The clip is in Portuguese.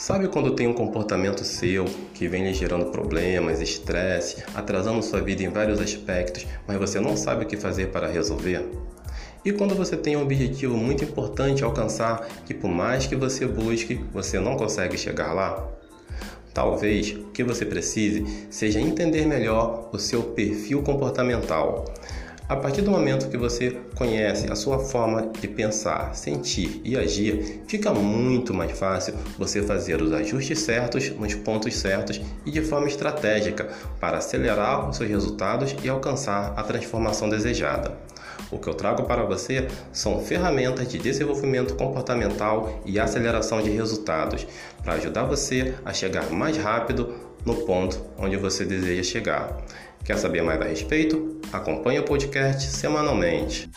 Sabe quando tem um comportamento seu que vem lhe gerando problemas, estresse, atrasando sua vida em vários aspectos, mas você não sabe o que fazer para resolver? E quando você tem um objetivo muito importante a alcançar que por mais que você busque, você não consegue chegar lá? Talvez o que você precise seja entender melhor o seu perfil comportamental. A partir do momento que você conhece a sua forma de pensar, sentir e agir, fica muito mais fácil você fazer os ajustes certos nos pontos certos e de forma estratégica para acelerar os seus resultados e alcançar a transformação desejada. O que eu trago para você são ferramentas de desenvolvimento comportamental e aceleração de resultados para ajudar você a chegar mais rápido no ponto onde você deseja chegar. Quer saber mais a respeito? Acompanhe o podcast semanalmente.